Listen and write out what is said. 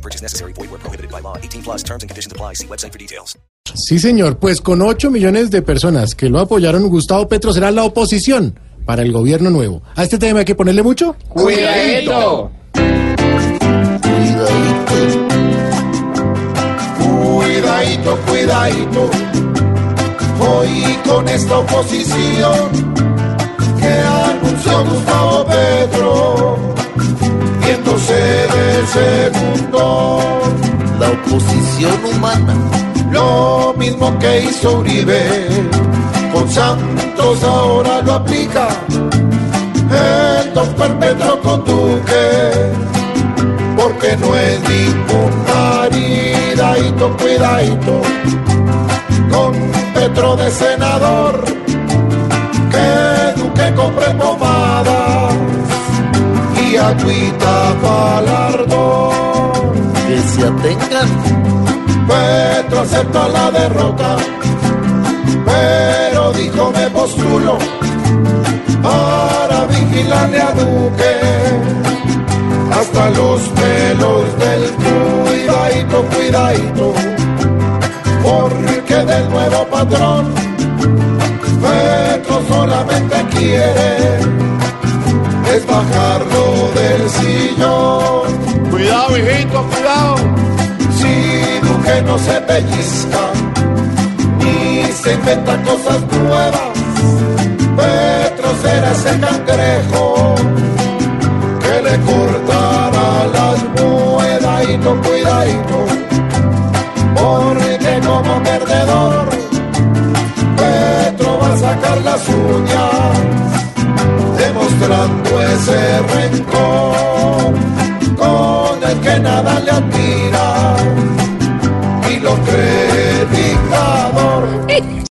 No purchase necessary. Void where prohibited by law. 18 plus terms and conditions apply. See website for details. Sí, señor. Pues con 8 millones de personas que lo apoyaron, Gustavo Petro será la oposición para el gobierno nuevo. ¿A este tema hay que ponerle mucho? ¡Cuidadito! Cuidadito, cuidadito, hoy con esta oposición que anunció Gustavo Petro, viéndose de segundo, Oposición humana. lo mismo que hizo Uribe, con Santos ahora lo aplica, el doctor Petro con Duque, porque no es ningún cuidadito, con Petro de senador, que Duque compre pomadas y agüita palardón. Atengan. Petro aceptó la derrota, pero dijo me postulo para vigilarle a Duque hasta los pelos del cuidadito, cuidadito, porque del nuevo patrón Petro solamente quiere es bajarlo del sillón. No se pellizca ni se inventa cosas nuevas, Petro será ese cangrejo que le cortará las muedadito, cuidadito, porque como perdedor, Petro va a sacar las uñas,